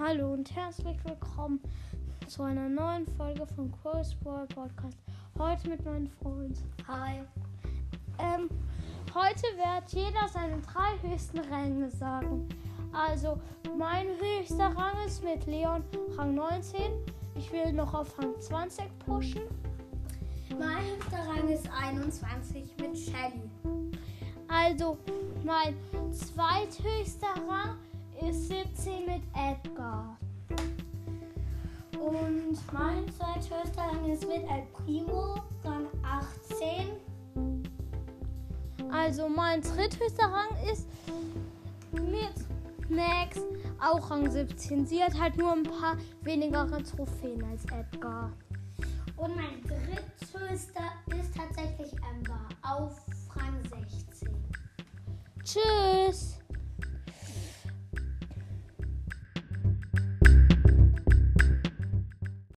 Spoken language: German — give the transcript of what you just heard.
Hallo und herzlich willkommen zu einer neuen Folge von Cross World Podcast. Heute mit meinen Freunden. Hi. Ähm, heute wird jeder seine drei höchsten Ränge sagen. Also, mein höchster Rang ist mit Leon Rang 19. Ich will noch auf Rang 20 pushen. Mein höchster Rang ist 21 mit Shelly. Also, mein zweithöchster Rang ist 17 mit Edgar. Und mein zweithöchster Rang ist mit El Primo, Rang 18. Also mein dritthöchster Rang ist mit Max, auch Rang 17. Sie hat halt nur ein paar weniger Trophäen als Edgar. Und mein dritthöchster ist tatsächlich Amber auf Rang 16. Tschüss!